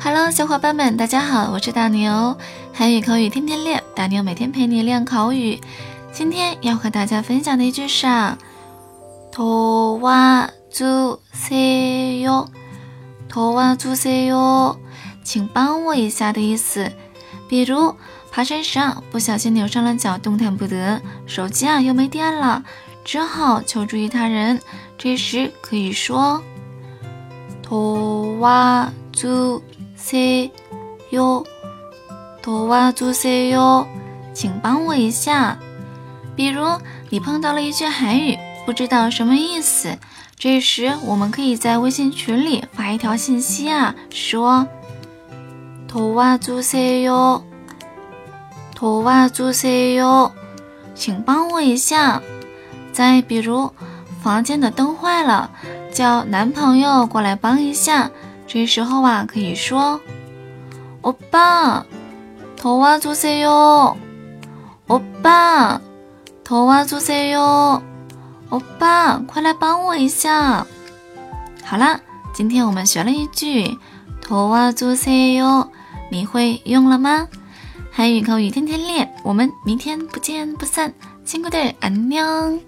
Hello，小伙伴们，大家好，我是大牛，韩语口语天天练，大牛每天陪你练口语。今天要和大家分享的一句是“도와주세요”，“도와주세요”，请帮我一下的意思。比如爬山时啊，不小心扭伤了脚，动弹不得，手机啊又没电了，只好求助于他人。这时可以说“도 와주”。C U，多哇做 C U，请帮我一下。比如你碰到了一句韩语，不知道什么意思，这时我们可以在微信群里发一条信息啊，说多哇做 C U，多哇做 C U，请帮我一下。再比如房间的灯坏了，叫男朋友过来帮一下。这时候啊，可以说：“欧巴，头瓦做谁哟？欧巴，头瓦做谁哟？欧巴，快来帮我一下！”好了，今天我们学了一句“头瓦做谁哟”，你会用了吗？韩语口语天天练，我们明天不见不散。辛苦的，安녕